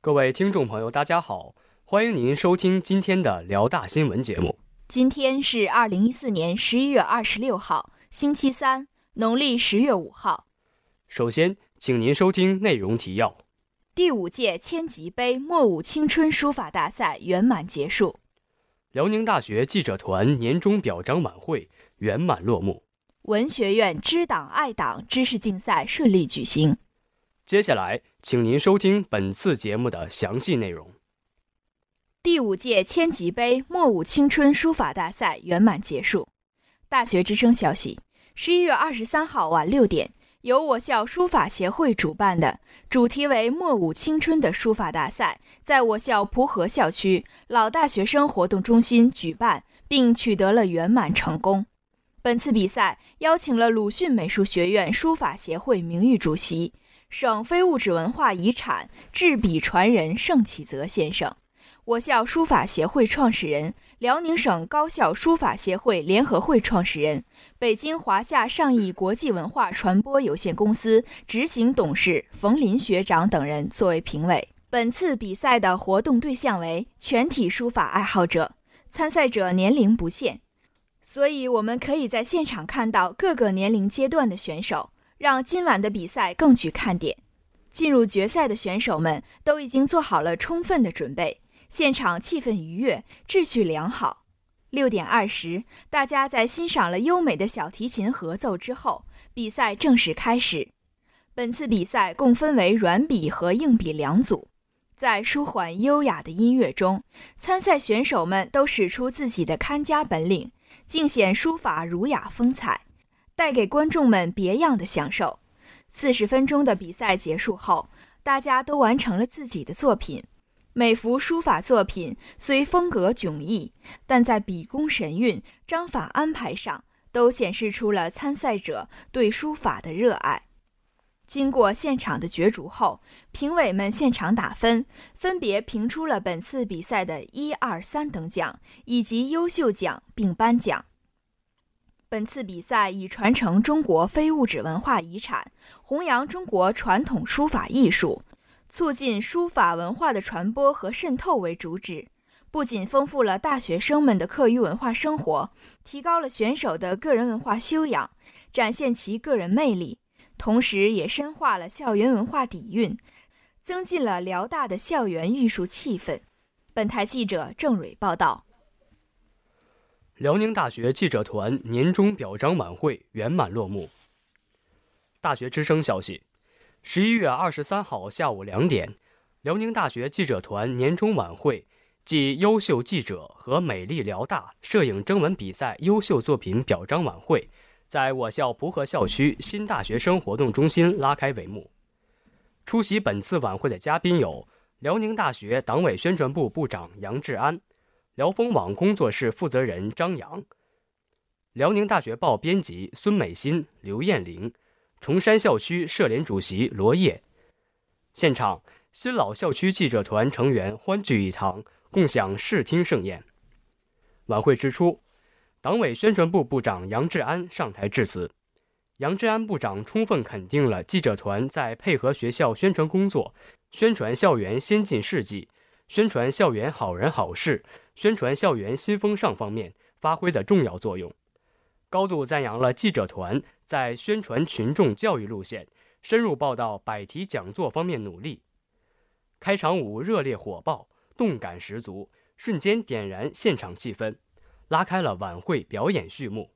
各位听众朋友，大家好，欢迎您收听今天的辽大新闻节目。今天是二零一四年十一月二十六号，星期三，农历十月五号。首先，请您收听内容提要：第五届千吉杯墨舞青春书法大赛圆满结束；辽宁大学记者团年终表彰晚会圆满落幕；文学院知党爱党知识竞赛顺利举行。接下来，请您收听本次节目的详细内容。第五届千级杯墨舞青春书法大赛圆满结束。大学之声消息：十一月二十三号晚六点，由我校书法协会主办的主题为“墨舞青春”的书法大赛，在我校蒲河校区老大学生活动中心举办，并取得了圆满成功。本次比赛邀请了鲁迅美术学院书法协会名誉主席。省非物质文化遗产制笔传人盛启泽先生，我校书法协会创始人、辽宁省高校书法协会联合会创始人、北京华夏上艺国际文化传播有限公司执行董事冯林学长等人作为评委。本次比赛的活动对象为全体书法爱好者，参赛者年龄不限，所以我们可以在现场看到各个年龄阶段的选手。让今晚的比赛更具看点。进入决赛的选手们都已经做好了充分的准备，现场气氛愉悦，秩序良好。六点二十，大家在欣赏了优美的小提琴合奏之后，比赛正式开始。本次比赛共分为软笔和硬笔两组，在舒缓优雅的音乐中，参赛选手们都使出自己的看家本领，尽显书法儒雅风采。带给观众们别样的享受。四十分钟的比赛结束后，大家都完成了自己的作品。每幅书法作品虽风格迥异，但在笔工神韵、章法安排上，都显示出了参赛者对书法的热爱。经过现场的角逐后，评委们现场打分，分别评出了本次比赛的一二三等奖以及优秀奖，并颁奖。本次比赛以传承中国非物质文化遗产、弘扬中国传统书法艺术、促进书法文化的传播和渗透为主旨，不仅丰富了大学生们的课余文化生活，提高了选手的个人文化修养，展现其个人魅力，同时也深化了校园文化底蕴，增进了辽大的校园艺术气氛。本台记者郑蕊报道。辽宁大学记者团年终表彰晚会圆满落幕。大学之声消息：十一月二十三号下午两点，辽宁大学记者团年终晚会暨优秀记者和美丽辽大摄影征文比赛优秀作品表彰晚会，在我校蒲河校区新大学生活动中心拉开帷幕。出席本次晚会的嘉宾有辽宁大学党委宣传部部长杨志安。辽风网工作室负责人张扬，辽宁大学报编辑孙美欣、刘艳玲，崇山校区社联主席罗烨。现场，新老校区记者团成员欢聚一堂，共享视听盛宴。晚会之初，党委宣传部部长杨志安上台致辞。杨志安部长充分肯定了记者团在配合学校宣传工作、宣传校园先进事迹、宣传校园好人好事。宣传校园新风尚方面发挥的重要作用，高度赞扬了记者团在宣传群众教育路线、深入报道、百题讲座方面努力。开场舞热烈火爆，动感十足，瞬间点燃现场气氛，拉开了晚会表演序幕。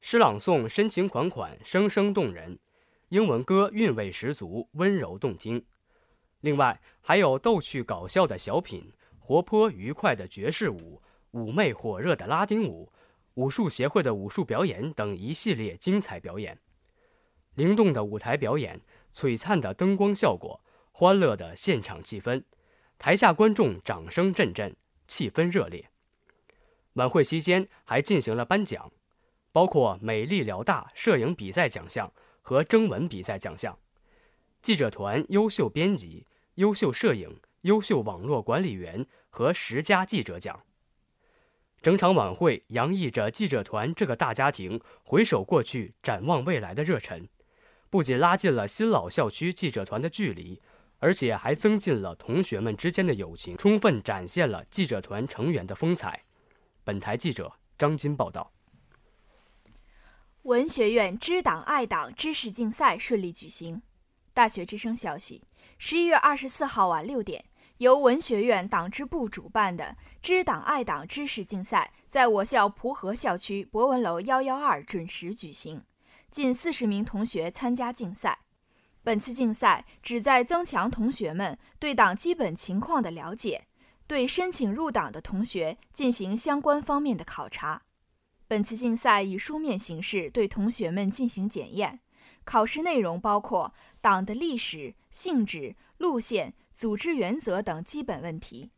诗朗诵深情款款，声声动人；英文歌韵味十足，温柔动听。另外还有逗趣搞笑的小品。活泼愉快的爵士舞、妩媚火热的拉丁舞、武术协会的武术表演等一系列精彩表演，灵动的舞台表演、璀璨的灯光效果、欢乐的现场气氛，台下观众掌声阵阵，气氛热烈。晚会期间还进行了颁奖，包括美丽辽大摄影比赛奖项和征文比赛奖项，记者团优秀编辑、优秀摄影。优秀网络管理员和十佳记者奖。整场晚会洋溢着记者团这个大家庭回首过去、展望未来的热忱，不仅拉近了新老校区记者团的距离，而且还增进了同学们之间的友情，充分展现了记者团成员的风采。本台记者张金报道。文学院知党爱党知识竞赛顺利举行。大学之声消息：十一月二十四号晚六点，由文学院党支部主办的“知党爱党”知识竞赛在我校蒲河校区博文楼幺幺二准时举行，近四十名同学参加竞赛。本次竞赛旨在增强同学们对党基本情况的了解，对申请入党的同学进行相关方面的考察。本次竞赛以书面形式对同学们进行检验，考试内容包括党的历史、性质、路线、组织原则等基本问题，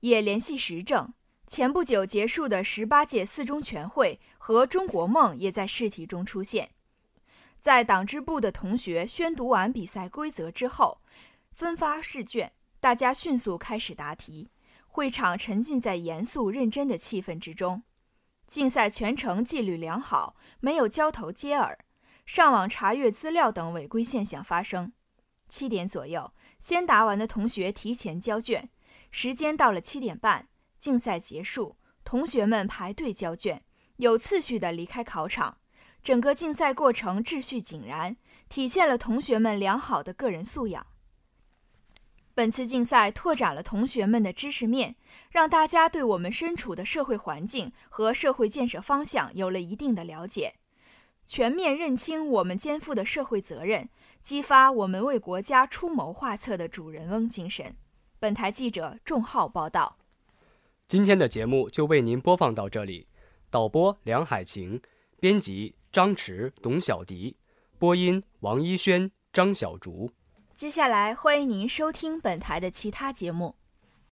也联系时政。前不久结束的十八届四中全会和中国梦也在试题中出现。在党支部的同学宣读完比赛规则之后，分发试卷，大家迅速开始答题，会场沉浸在严肃认真的气氛之中。竞赛全程纪律良好，没有交头接耳、上网查阅资料等违规现象发生。七点左右，先答完的同学提前交卷，时间到了七点半，竞赛结束，同学们排队交卷，有次序地离开考场。整个竞赛过程秩序井然，体现了同学们良好的个人素养。本次竞赛拓展了同学们的知识面，让大家对我们身处的社会环境和社会建设方向有了一定的了解，全面认清我们肩负的社会责任，激发我们为国家出谋划策的主人翁精神。本台记者仲浩报道。今天的节目就为您播放到这里，导播梁海晴，编辑张驰、董小迪，播音王一轩、张小竹。接下来，欢迎您收听本台的其他节目。